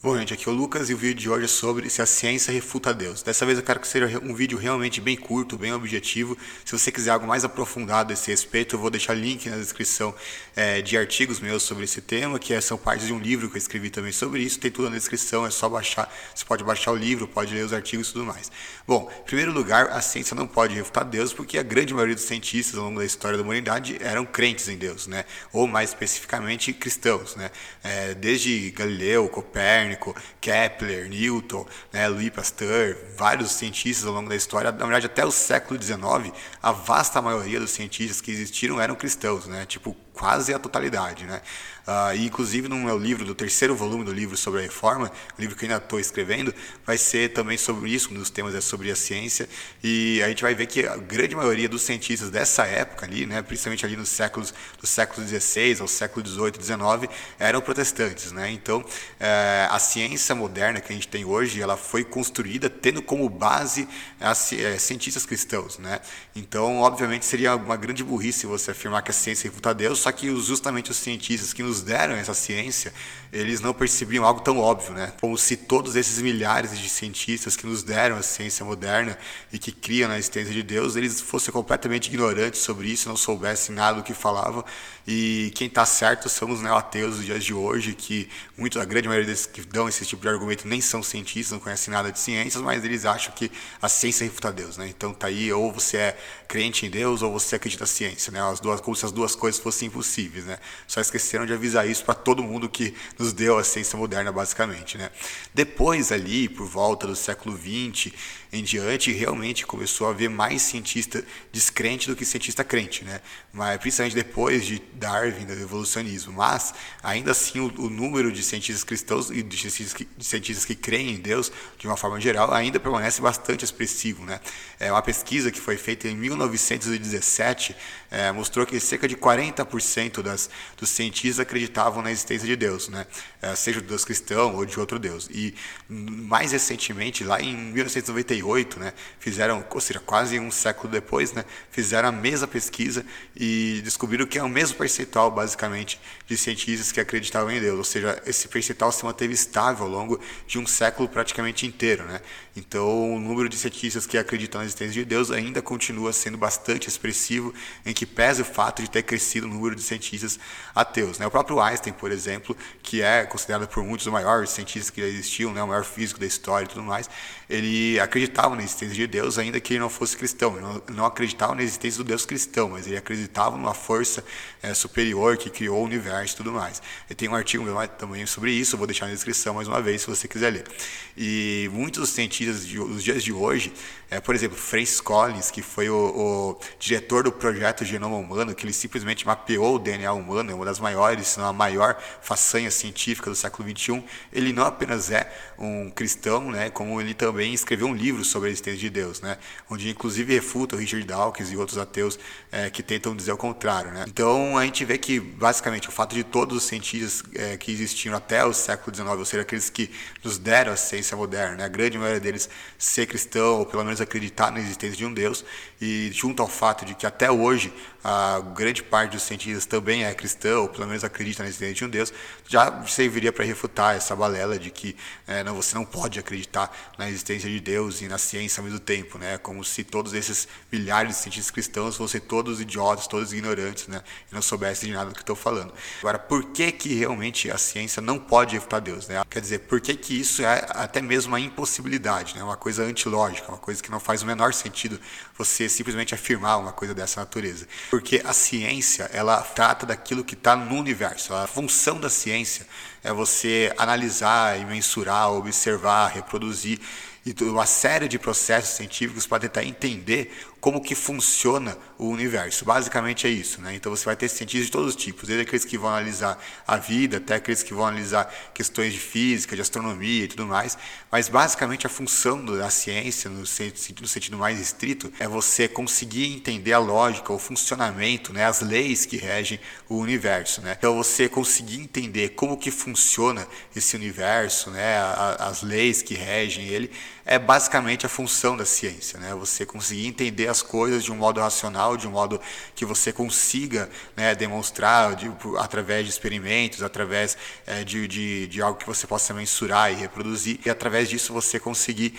Bom, gente, aqui é o Lucas e o vídeo de hoje é sobre se a ciência refuta Deus. Dessa vez eu quero que seja um vídeo realmente bem curto, bem objetivo. Se você quiser algo mais aprofundado a esse respeito, eu vou deixar link na descrição é, de artigos meus sobre esse tema, que é, são partes de um livro que eu escrevi também sobre isso. Tem tudo na descrição, é só baixar. Você pode baixar o livro, pode ler os artigos e tudo mais. Bom, em primeiro lugar, a ciência não pode refutar Deus, porque a grande maioria dos cientistas ao longo da história da humanidade eram crentes em Deus, né? Ou mais especificamente cristãos, né? É, desde Galileu, Copérnico, Copérnico, Kepler, Newton, né, Louis Pasteur, vários cientistas ao longo da história, na verdade até o século XIX, a vasta maioria dos cientistas que existiram eram cristãos, né? Tipo, quase a totalidade, né? Uh, e inclusive no meu livro, do terceiro volume do livro sobre a reforma, o livro que eu ainda estou escrevendo, vai ser também sobre isso, um dos temas é sobre a ciência, e a gente vai ver que a grande maioria dos cientistas dessa época ali, né, principalmente ali nos séculos, do século XVI ao século XVIII, XIX, eram protestantes, né? Então, eh, a ciência moderna que a gente tem hoje, ela foi construída tendo como base as, eh, cientistas cristãos, né? Então, obviamente, seria uma grande burrice você afirmar que a ciência refuta Deus, só que justamente os cientistas que nos deram essa ciência, eles não percebiam algo tão óbvio, né? Como se todos esses milhares de cientistas que nos deram a ciência moderna e que criam a existência de Deus, eles fossem completamente ignorantes sobre isso, não soubessem nada do que falavam. E quem está certo são os neo-ateus dos dias de hoje, que muito, a grande maioria desses que dão esse tipo de argumento nem são cientistas, não conhecem nada de ciências, mas eles acham que a ciência refuta Deus, né? Então tá aí, ou você é crente em Deus, ou você acredita na ciência, né? As duas, como se as duas coisas fossem impossíveis, né? Só esqueceram de avisar isso para todo mundo que nos deu a ciência moderna, basicamente, né? Depois ali, por volta do século XX em diante, realmente começou a haver mais cientista descrente do que cientista crente, né? Mas principalmente depois de Darwin, do evolucionismo. Mas ainda assim, o, o número de cientistas cristãos e de cientistas, que, de cientistas que creem em Deus, de uma forma geral, ainda permanece bastante expressivo, né? É uma pesquisa que foi feita em 1917 é, mostrou que cerca de 40% das, dos cientistas acreditavam na existência de Deus, né? É, seja do Deus cristão ou de outro Deus. E mais recentemente, lá em 1998, né, fizeram, ou seja, quase um século depois, né, fizeram a mesma pesquisa e descobriram que é o mesmo percentual, basicamente, de cientistas que acreditavam em Deus. Ou seja, esse percentual se manteve estável ao longo de um século praticamente inteiro, né? Então, o número de cientistas que acreditam na existência de Deus ainda continua sendo bastante expressivo, em que pese o fato de ter crescido o número de cientistas ateus. Né? O próprio Einstein, por exemplo, que é considerado por muitos o maior cientista que existiu, né? o maior físico da história e tudo mais, ele acreditava na existência de Deus, ainda que ele não fosse cristão. Ele não, acreditava na existência do Deus cristão, mas ele acreditava numa força é, superior que criou o universo e tudo mais. E tem um artigo também sobre isso, vou deixar na descrição mais uma vez, se você quiser ler. E muitos cientistas dias de, os dias de hoje, é, por exemplo, Francis Collins, que foi o, o, diretor do projeto Genoma Humano, que ele simplesmente mapeou o DNA humano, é uma das maiores, se não a maior façanha científica do século XXI, ele não apenas é um cristão, né, como ele também escreveu um livro sobre a existência de Deus, né, onde inclusive refuta o Richard Dawkins e outros ateus é, que tentam dizer o contrário. Né. Então a gente vê que, basicamente, o fato de todos os cientistas é, que existiam até o século XIX, ou seja, aqueles que nos deram a ciência moderna, né, a grande maioria deles ser cristão, ou pelo menos acreditar na existência de um Deus, e junto ao fato de que até hoje a grande parte dos cientistas também é cristão, ou pelo menos acredita na existência de um Deus, já serviria para refutar essa balela de que é, não, você não pode acreditar na existência de Deus e na ciência ao mesmo tempo, né? como se todos esses milhares de cientistas cristãos fossem todos idiotas, todos ignorantes, né? e não soubessem de nada do que estou falando. Agora, por que que realmente a ciência não pode refutar Deus? Né? Quer dizer, por que que isso é até mesmo uma impossibilidade? né? uma coisa antilógica, uma coisa que não faz o menor sentido você simplesmente afirmar uma coisa dessa natureza. Porque a ciência, ela trata daquilo que está no universo. A função da ciência é você analisar e mensurar, observar, reproduzir e uma série de processos científicos para tentar entender como que funciona o universo. Basicamente é isso, né? Então você vai ter cientistas de todos os tipos, desde aqueles que vão analisar a vida, até aqueles que vão analisar questões de física, de astronomia e tudo mais. Mas basicamente a função da ciência, no sentido, no sentido mais estrito, é você conseguir entender a lógica, o funcionamento, né? As leis que regem o universo, né? Então você conseguir entender como que funciona esse universo, né? As leis que regem ele, é basicamente a função da ciência, né? Você conseguir entender as coisas de um modo racional, de um modo que você consiga né, demonstrar de, através de experimentos, através é, de, de, de, algo que você possa mensurar e reproduzir, e através disso você conseguir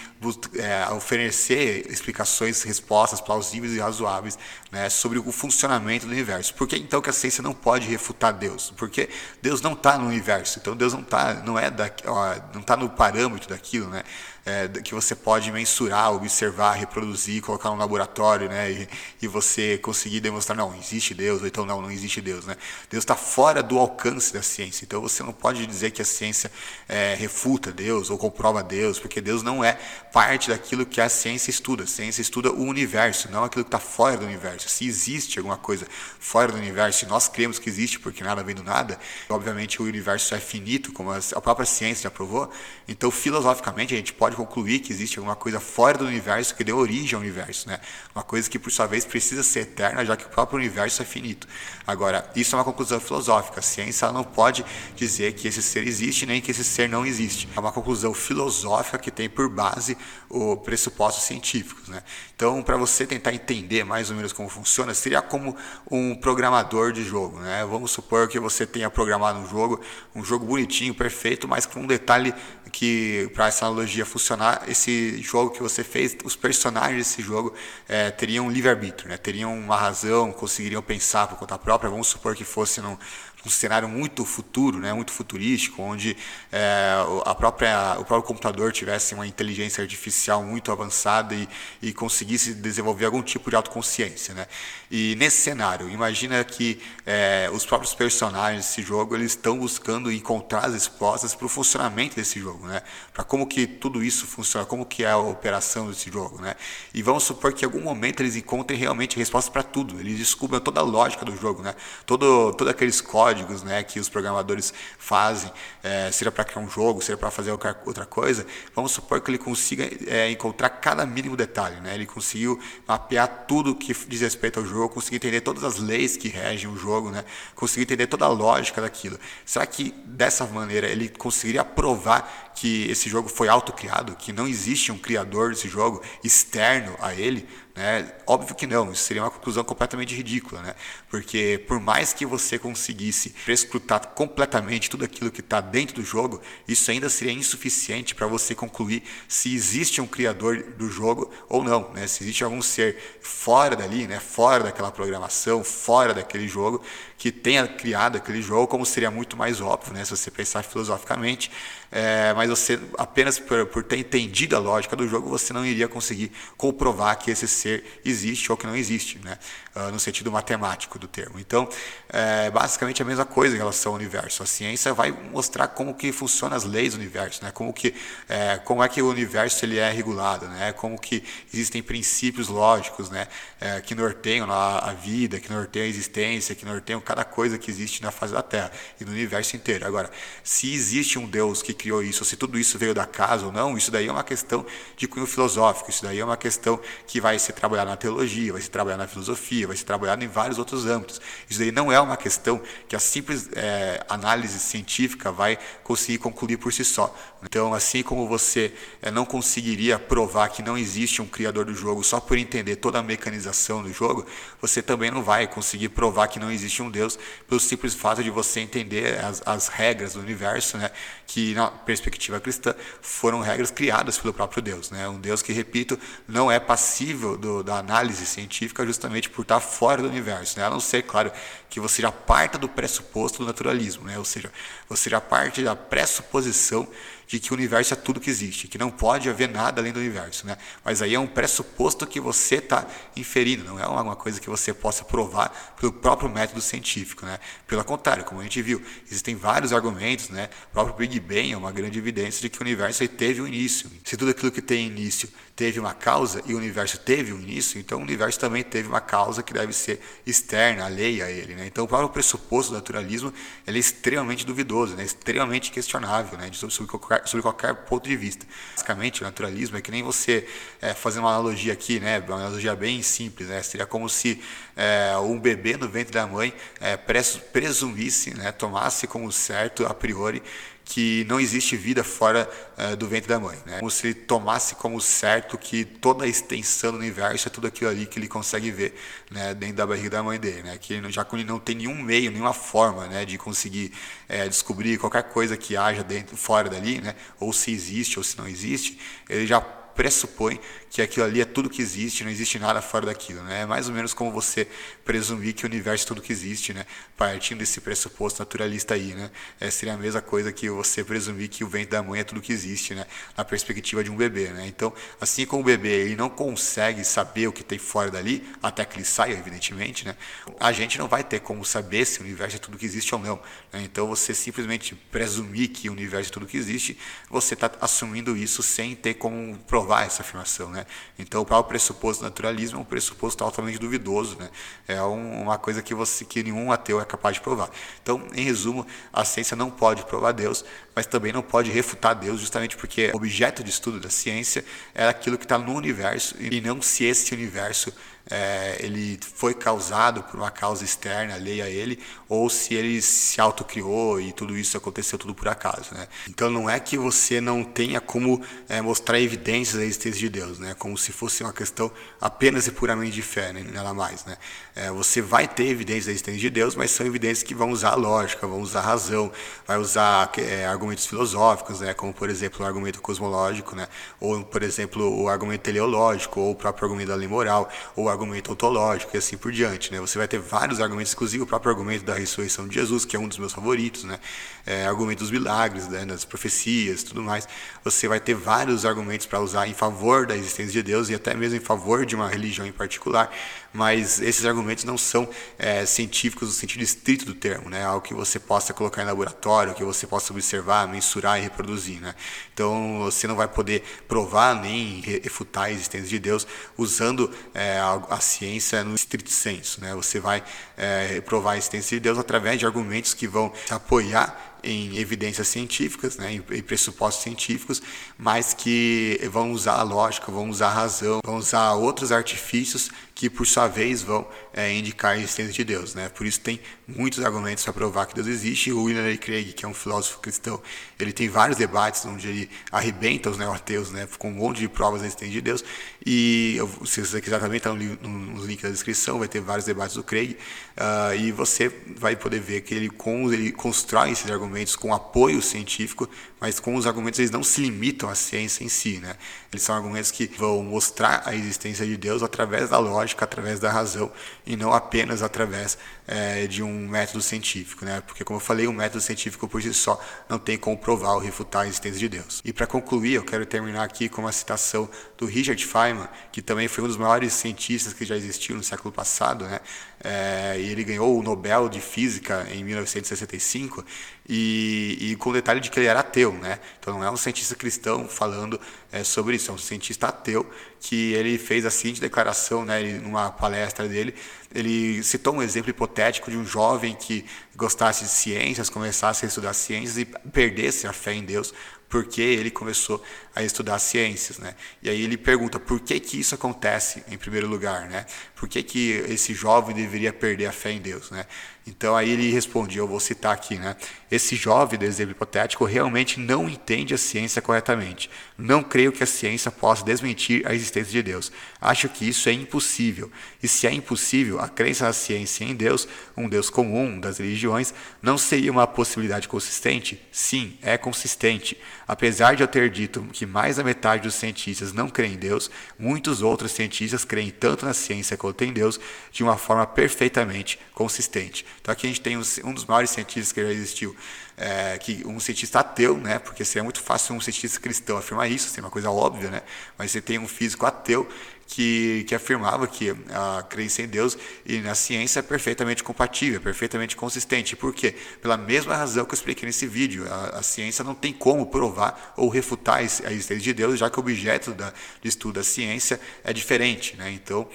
é, oferecer explicações, respostas plausíveis e razoáveis né, sobre o funcionamento do universo. Por que então que a ciência não pode refutar Deus? Porque Deus não está no universo, então Deus não está, não é da, ó, não está no parâmetro daquilo, né? é, que você pode mensurar, observar, reproduzir, colocar no laboratório, né? E, e você conseguir demonstrar, não, existe Deus, ou então não, não existe Deus, né? Deus está fora do alcance da ciência. Então você não pode dizer que a ciência é, refuta Deus ou comprova Deus, porque Deus não é parte daquilo que a ciência estuda. A ciência estuda o universo, não aquilo que está fora do universo. Se existe alguma coisa fora do universo, e nós cremos que existe, porque nada vem do nada, obviamente o universo é finito, como a própria ciência já provou. Então, filosoficamente, a gente pode concluir que existe alguma coisa fora do universo que deu origem ao universo, né? Uma coisa que por sua vez precisa ser eterna, já que o próprio universo é finito. Agora, isso é uma conclusão filosófica. A ciência não pode dizer que esse ser existe nem que esse ser não existe. É uma conclusão filosófica que tem por base o pressupostos científicos, né? Então, para você tentar entender mais ou menos como funciona, seria como um programador de jogo, né? Vamos supor que você tenha programado um jogo, um jogo bonitinho, perfeito, mas com um detalhe que para essa analogia funcionar, esse jogo que você fez, os personagens desse jogo é, teriam livre-arbítrio, né? teriam uma razão, conseguiriam pensar por conta própria. Vamos supor que fosse num, um cenário muito futuro, né, muito futurístico, onde é, a própria, o próprio computador tivesse uma inteligência artificial muito avançada e, e conseguisse desenvolver algum tipo de autoconsciência. Né? E nesse cenário, imagina que é, os próprios personagens desse jogo eles estão buscando encontrar as respostas para o funcionamento desse jogo, né? para como que tudo isso funciona, como que é a operação desse jogo. Né? E vamos supor que em algum momento eles encontrem realmente respostas para tudo, eles descubram toda a lógica do jogo, né? todo, todo aqueles códigos códigos né, que os programadores fazem, é, seja para criar um jogo, seja para fazer outra coisa, vamos supor que ele consiga é, encontrar cada mínimo detalhe. Né? Ele conseguiu mapear tudo que diz respeito ao jogo, conseguir entender todas as leis que regem o jogo, né? conseguir entender toda a lógica daquilo. Será que dessa maneira ele conseguiria provar que esse jogo foi autocriado, que não existe um criador desse jogo externo a ele? Né? Óbvio que não, isso seria uma conclusão completamente ridícula, né? porque por mais que você conseguisse prescrutar completamente tudo aquilo que está dentro do jogo, isso ainda seria insuficiente para você concluir se existe um criador do jogo ou não, né? se existe algum ser fora dali, né? fora daquela programação, fora daquele jogo, que tenha criado aquele jogo, como seria muito mais óbvio, né? se você pensar filosoficamente, é, mas você apenas por, por ter entendido a lógica do jogo, você não iria conseguir comprovar que esse ser existe ou que não existe, né? Uh, no sentido matemático do termo. Então, é basicamente a mesma coisa em relação ao universo. A ciência vai mostrar como que funcionam as leis do universo, né? Como que é, como é que o universo ele é regulado, né? Como que existem princípios lógicos, né? É, que norteiam a, a vida, que norteiam a existência, que norteiam cada coisa que existe na face da Terra e no universo inteiro. Agora, se existe um Deus que criou isso, se tudo isso veio da casa ou não, isso daí é uma questão de cunho filosófico, isso daí é uma questão que vai ser trabalhada na teologia, vai ser trabalhada na filosofia, vai ser trabalhada em vários outros âmbitos. Isso daí não é uma questão que a simples é, análise científica vai conseguir concluir por si só. Então, assim como você é, não conseguiria provar que não existe um criador do jogo só por entender toda a mecanização do jogo, você também não vai conseguir provar que não existe um Deus pelo simples fato de você entender as, as regras do universo, né, que na perspectiva cristã foram regras criadas pelo próprio Deus. Né, um Deus que, repito, não é passível do, da análise científica justamente por estar fora do universo. Né, a não ser, claro, que você já parta do pressuposto do naturalismo, né, ou seja, você já parte da pressuposição de que o universo é tudo que existe, que não pode haver nada além do universo. Né? Mas aí é um pressuposto que você está inferindo, não é uma coisa que você possa provar pelo próprio método científico. Né? Pelo contrário, como a gente viu, existem vários argumentos, né? o próprio Big Bang é uma grande evidência de que o universo teve um início. Se tudo aquilo que tem início teve uma causa e o universo teve um início, então o universo também teve uma causa que deve ser externa, alheia a ele. Né? Então o próprio pressuposto do naturalismo é extremamente duvidoso, né? extremamente questionável, né? sobre, qualquer, sobre qualquer ponto de vista. Basicamente, o naturalismo é que nem você é, fazer uma analogia aqui, né? uma analogia bem simples, né? seria como se é, um bebê no ventre da mãe é, presumisse, né? tomasse como certo a priori que não existe vida fora uh, do ventre da mãe. Né? Como se ele tomasse como certo que toda a extensão do universo é tudo aquilo ali que ele consegue ver né, dentro da barriga da mãe dele. Né? Que já que ele não tem nenhum meio, nenhuma forma né, de conseguir é, descobrir qualquer coisa que haja dentro, fora dali, né? ou se existe ou se não existe, ele já pressupõe que aquilo ali é tudo que existe, não existe nada fora daquilo, né? É mais ou menos como você presumir que o universo é tudo que existe, né? Partindo desse pressuposto naturalista aí, né? É, seria a mesma coisa que você presumir que o ventre da mãe é tudo que existe, né? Na perspectiva de um bebê, né? Então, assim como o bebê ele não consegue saber o que tem fora dali, até que ele saia, evidentemente, né? A gente não vai ter como saber se o universo é tudo que existe ou não. Né? Então, você simplesmente presumir que o universo é tudo que existe, você está assumindo isso sem ter como provar essa afirmação? Né? Então, o próprio pressuposto do naturalismo é um pressuposto altamente duvidoso, né? é um, uma coisa que, você, que nenhum ateu é capaz de provar. Então, em resumo, a ciência não pode provar Deus, mas também não pode refutar Deus, justamente porque o objeto de estudo da ciência é aquilo que está no universo e não se esse universo é, ele foi causado por uma causa externa, alheia a ele, ou se ele se autocriou e tudo isso aconteceu tudo por acaso. Né? Então não é que você não tenha como é, mostrar evidências da existência de Deus, né? como se fosse uma questão apenas e puramente de fé, né? nada mais. Né? É, você vai ter evidências da existência de Deus, mas são evidências que vão usar a lógica, vão usar a razão, vai usar é, argumentos filosóficos, né? como por exemplo o argumento cosmológico, né? ou por exemplo o argumento teleológico, ou o próprio argumento da lei moral, ou o argumento ontológico e assim por diante. Né? Você vai ter vários argumentos, inclusive o próprio argumento da ressurreição de Jesus, que é um dos meus favoritos, né? É, argumento dos milagres, né? das profecias tudo mais. Você vai ter vários argumentos para usar em favor da existência de Deus e até mesmo em favor de uma religião em particular, mas esses argumentos não são é, científicos no sentido estrito do termo, né? algo que você possa colocar em laboratório, que você possa observar, mensurar e reproduzir. Né? Então você não vai poder provar nem refutar a existência de Deus usando é, a ciência no estrito senso. Né? Você vai é, provar a existência de Deus através de argumentos que vão apoiar em evidências científicas, né, em pressupostos científicos, mas que vão usar a lógica, vão usar a razão, vão usar outros artifícios que, por sua vez, vão é, indicar a existência de Deus. Né? Por isso tem muitos argumentos para provar que Deus existe. O William Craig, que é um filósofo cristão, ele tem vários debates onde ele arrebenta os neo-ateus né, com um monte de provas da existência de Deus. E se você quiser também, está nos links da descrição, vai ter vários debates do Craig. Uh, e você vai poder ver que ele, com, ele constrói esses argumentos com apoio científico, mas com os argumentos eles não se limitam à ciência em si, né? Eles são argumentos que vão mostrar a existência de Deus através da lógica, através da razão e não apenas através é, de um método científico, né? Porque como eu falei, um método científico por si só não tem como provar ou refutar a existência de Deus. E para concluir, eu quero terminar aqui com uma citação do Richard Feynman, que também foi um dos maiores cientistas que já existiu no século passado, né? É, e ele ganhou o Nobel de Física em 1965 e, e, com o detalhe de que ele era ateu, né? Então não é um cientista cristão falando é, sobre isso, é um cientista ateu que ele fez a seguinte declaração, né? Ele, numa palestra dele, ele citou um exemplo hipotético de um jovem que gostasse de ciências, começasse a estudar ciências e perdesse a fé em Deus porque ele começou a estudar ciências, né? E aí ele pergunta por que que isso acontece em primeiro lugar, né? Por que que esse jovem deveria perder a fé em Deus, né? Então aí ele responde, eu vou citar aqui, né? Esse jovem do exemplo hipotético realmente não entende a ciência corretamente. Não creio que a ciência possa desmentir a existência de Deus. Acho que isso é impossível. E se é impossível, a crença na ciência em Deus, um Deus comum das religiões, não seria uma possibilidade consistente? Sim, é consistente. Apesar de eu ter dito que mais da metade dos cientistas não creem em Deus, muitos outros cientistas creem tanto na ciência quanto em Deus de uma forma perfeitamente consistente. Então aqui a gente tem um dos maiores cientistas que já existiu, é, que um cientista ateu, né? Porque seria muito fácil um cientista cristão afirmar isso, assim, uma coisa óbvia, né? Mas você tem um físico ateu que, que afirmava que a crença em Deus e na ciência é perfeitamente compatível, perfeitamente consistente. Por quê? Pela mesma razão que eu expliquei nesse vídeo. A, a ciência não tem como provar ou refutar a existência de Deus, já que o objeto da, de estudo da ciência é diferente. Né? Então,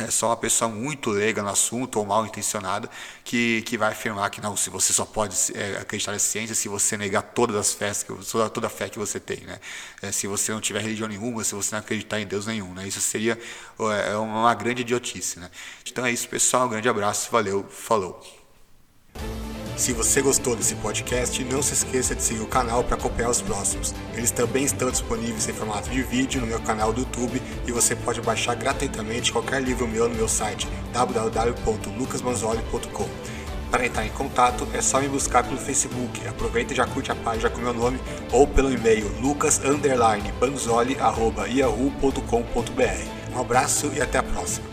é só uma pessoa muito leiga no assunto ou mal intencionada que, que vai afirmar que não, se você só pode é, acreditar na ciência se você negar todas as fés, toda, toda a fé que você tem, né? É, se você não tiver religião nenhuma, se você não acreditar em Deus nenhum, né? Isso seria é, uma grande idiotice, né? Então é isso, pessoal. Um grande abraço, valeu, falou. Se você gostou desse podcast, não se esqueça de seguir o canal para acompanhar os próximos. Eles também estão disponíveis em formato de vídeo no meu canal do YouTube e você pode baixar gratuitamente qualquer livro meu no meu site www.lucasmanzoli.com. Para entrar em contato é só me buscar pelo Facebook. Aproveita e já curte a página com meu nome ou pelo e-mail lucas_banzoli@yahoo.com.br. Um abraço e até a próxima.